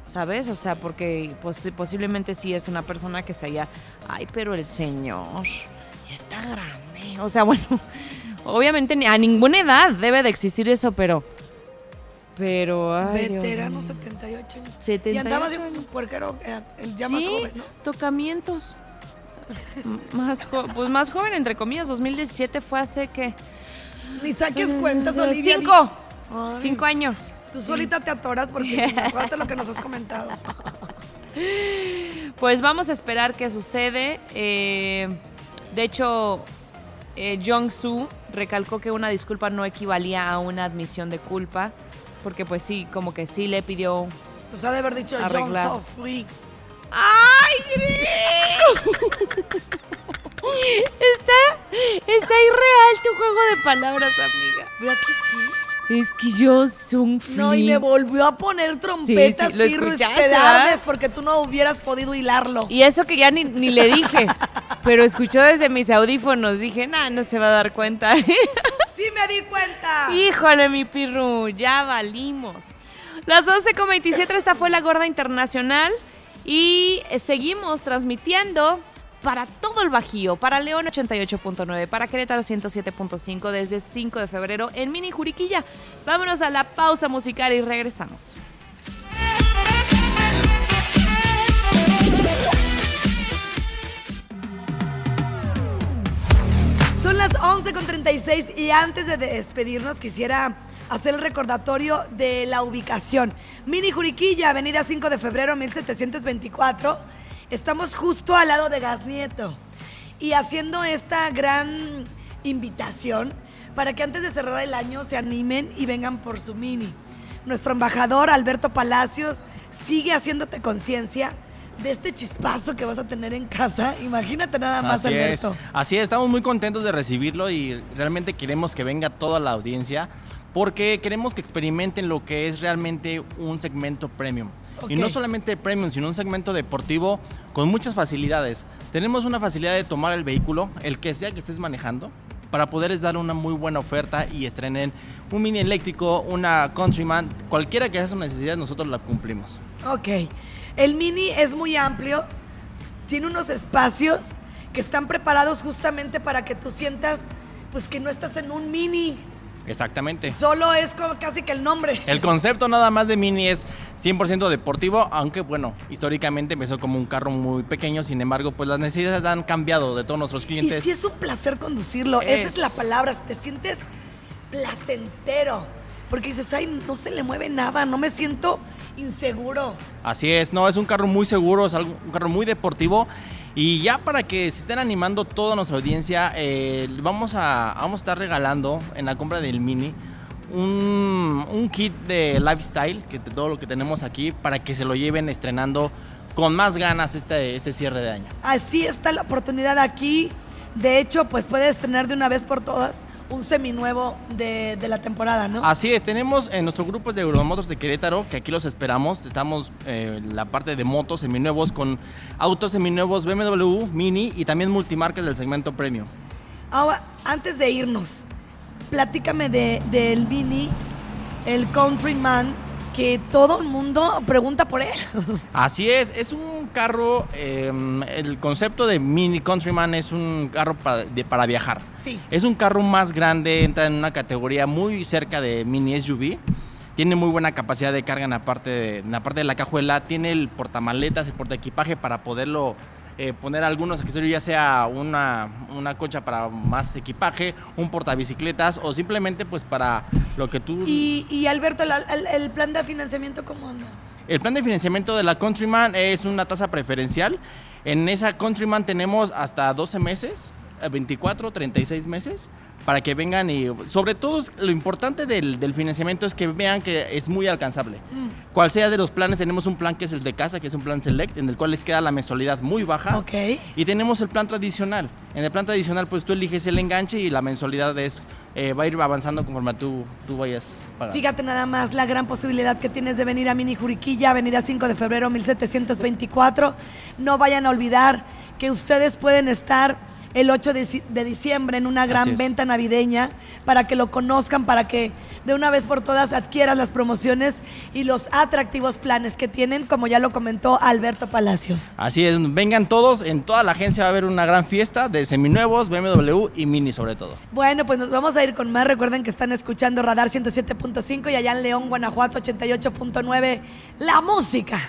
Speaker 2: ¿sabes? O sea, porque pos- posiblemente sí es una persona que se haya, ay, pero el señor ya está grande. O sea, bueno, obviamente a ninguna edad debe de existir eso, pero... Pero, ay, Dios
Speaker 3: Veterano,
Speaker 2: mío.
Speaker 3: 78 años.
Speaker 2: 78
Speaker 3: Y andaba de un puerquero, eh, el ya más
Speaker 2: Sí,
Speaker 3: joven, ¿no?
Speaker 2: tocamientos. Más pues más joven, entre comillas, 2017 fue hace que...
Speaker 3: Ni saques cuentas, Olivia.
Speaker 2: Cinco.
Speaker 3: Ay.
Speaker 2: Cinco años.
Speaker 3: Tú solita te atoras porque acuérdate lo que nos has comentado.
Speaker 2: Pues vamos a esperar qué sucede. Eh, de hecho, eh, Jong-soo recalcó que una disculpa no equivalía a una admisión de culpa, porque pues sí, como que sí le pidió...
Speaker 3: Pues ha de haber dicho John
Speaker 2: Arreglar. ¡Ay, Está, está irreal tu juego de palabras, amiga.
Speaker 3: ¿Verdad que sí?
Speaker 2: Es que yo soy free.
Speaker 3: No, y me volvió a poner trompetas,
Speaker 2: Sí, sí,
Speaker 3: porque tú no hubieras podido hilarlo.
Speaker 2: Y eso que ya ni, ni le dije, pero escuchó desde mis audífonos. Dije, nah, no se va a dar cuenta.
Speaker 3: ¡Sí me di cuenta!
Speaker 2: Híjole, mi pirru, ya valimos. Las 11.27, esta fue la Gorda Internacional. Y eh, seguimos transmitiendo para todo el Bajío, para León 88.9, para Querétaro 107.5 desde 5 de febrero en Mini Juriquilla. Vámonos a la pausa musical y regresamos.
Speaker 3: Son las 11.36 y antes de despedirnos quisiera hacer el recordatorio de la ubicación. Mini Juriquilla, Avenida 5 de Febrero 1724. Estamos justo al lado de Gas Nieto. Y haciendo esta gran invitación para que antes de cerrar el año se animen y vengan por su mini. Nuestro embajador Alberto Palacios sigue haciéndote conciencia de este chispazo que vas a tener en casa. Imagínate nada más,
Speaker 4: Así es,
Speaker 3: Alberto.
Speaker 4: así es, estamos muy contentos de recibirlo y realmente queremos que venga toda la audiencia porque queremos que experimenten lo que es realmente un segmento premium. Y no solamente premium, sino un segmento deportivo con muchas facilidades. Tenemos una facilidad de tomar el vehículo, el que sea que estés manejando, para poderles dar una muy buena oferta y estrenen un mini eléctrico, una Countryman, cualquiera que sea su necesidad, nosotros la cumplimos.
Speaker 3: Ok. El mini es muy amplio, tiene unos espacios que están preparados justamente para que tú sientas pues que no estás en un mini,
Speaker 4: Exactamente.
Speaker 3: solo es como casi que el nombre.
Speaker 4: El concepto nada más de Mini es 100% deportivo, aunque bueno, históricamente empezó como un carro muy pequeño, sin embargo, pues las necesidades han cambiado de todos nuestros
Speaker 3: Y
Speaker 4: clientes.
Speaker 3: sí es un placer conducirlo, esa es la palabra, te sientes placentero, porque dices, ay, no se le mueve nada, no me siento inseguro.
Speaker 4: Así es, no, es un carro muy seguro, es un carro muy deportivo. Y ya para que se estén animando toda nuestra audiencia, eh, vamos, a, vamos a estar regalando en la compra del Mini un, un kit de lifestyle, que todo lo que tenemos aquí, para que se lo lleven estrenando con más ganas este, este cierre de año.
Speaker 3: Así está la oportunidad aquí. De hecho, pues puedes tener de una vez por todas un seminuevo de, de la temporada, ¿no?
Speaker 4: Así es, tenemos en nuestro grupo de Euromotos de Querétaro, que aquí los esperamos. Estamos eh, en la parte de motos seminuevos con autos seminuevos BMW, Mini y también multimarcas del segmento premium.
Speaker 3: Ahora, antes de irnos, platícame de, del Mini, el Countryman, que todo el mundo pregunta por él.
Speaker 4: Así es, es un carro, eh, el concepto de Mini Countryman es un carro para, de- para viajar.
Speaker 3: Sí.
Speaker 4: Es un carro más grande, entra en una categoría muy cerca de Mini SUV. Tiene muy buena capacidad de carga en la parte de, en la, parte de la cajuela. Tiene el portamaletas, el portaequipaje para poderlo eh, poner algunos accesorios, ya sea una, una concha para más equipaje, un portabicicletas o simplemente pues para lo que tú...
Speaker 3: Y, y Alberto, el, el plan de financiamiento, ¿cómo anda?
Speaker 4: El plan de financiamiento de la Countryman es una tasa preferencial. En esa Countryman tenemos hasta 12 meses, 24, 36 meses, para que vengan y sobre todo lo importante del, del financiamiento es que vean que es muy alcanzable. Cual sea de los planes, tenemos un plan que es el de casa, que es un plan select, en el cual les queda la mensualidad muy baja.
Speaker 3: Ok.
Speaker 4: Y tenemos el plan tradicional. En el plan tradicional, pues tú eliges el enganche y la mensualidad es, eh, va a ir avanzando conforme tú, tú vayas pagando.
Speaker 3: Fíjate nada más la gran posibilidad que tienes de venir a Mini Juriquilla, Avenida 5 de febrero 1724. No vayan a olvidar que ustedes pueden estar el 8 de, dici- de diciembre en una gran venta navideña para que lo conozcan, para que de una vez por todas adquieran las promociones y los atractivos planes que tienen, como ya lo comentó Alberto Palacios.
Speaker 4: Así es, vengan todos, en toda la agencia va a haber una gran fiesta de seminuevos, BMW y Mini sobre todo.
Speaker 3: Bueno, pues nos vamos a ir con más. Recuerden que están escuchando Radar 107.5 y allá en León, Guanajuato 88.9, la música.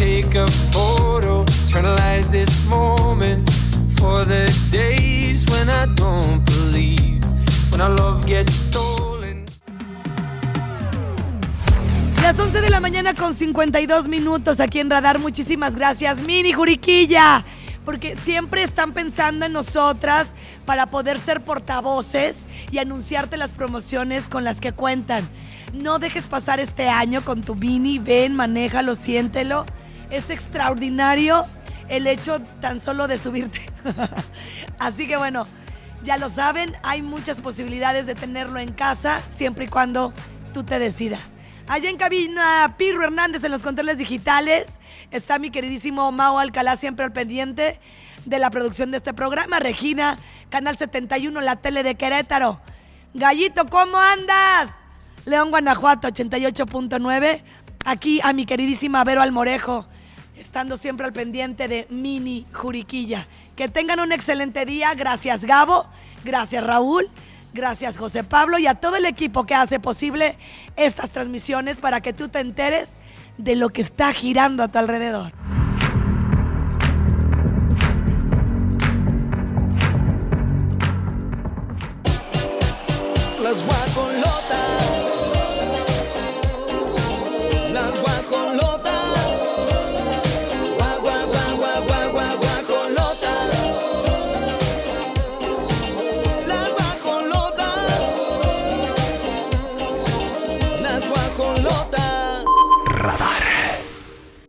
Speaker 12: Take a photo, eternalize this moment for the days when I don't believe, when our love gets stolen.
Speaker 3: Las 11 de la mañana con 52 minutos aquí en Radar. Muchísimas gracias, Mini Juriquilla. Porque siempre están pensando en nosotras para poder ser portavoces y anunciarte las promociones con las que cuentan. No dejes pasar este año con tu Mini. Ven, manéjalo, siéntelo. Es extraordinario el hecho tan solo de subirte. Así que bueno, ya lo saben, hay muchas posibilidades de tenerlo en casa siempre y cuando tú te decidas. Allá en cabina, Pirro Hernández en los controles digitales. Está mi queridísimo Mao Alcalá, siempre al pendiente de la producción de este programa. Regina, Canal 71, la tele de Querétaro. Gallito, ¿cómo andas? León, Guanajuato, 88.9. Aquí a mi queridísima Vero Almorejo, estando siempre al pendiente de Mini Juriquilla. Que tengan un excelente día. Gracias, Gabo. Gracias, Raúl. Gracias, José Pablo. Y a todo el equipo que hace posible estas transmisiones para que tú te enteres de lo que está girando a tu alrededor.
Speaker 1: Las.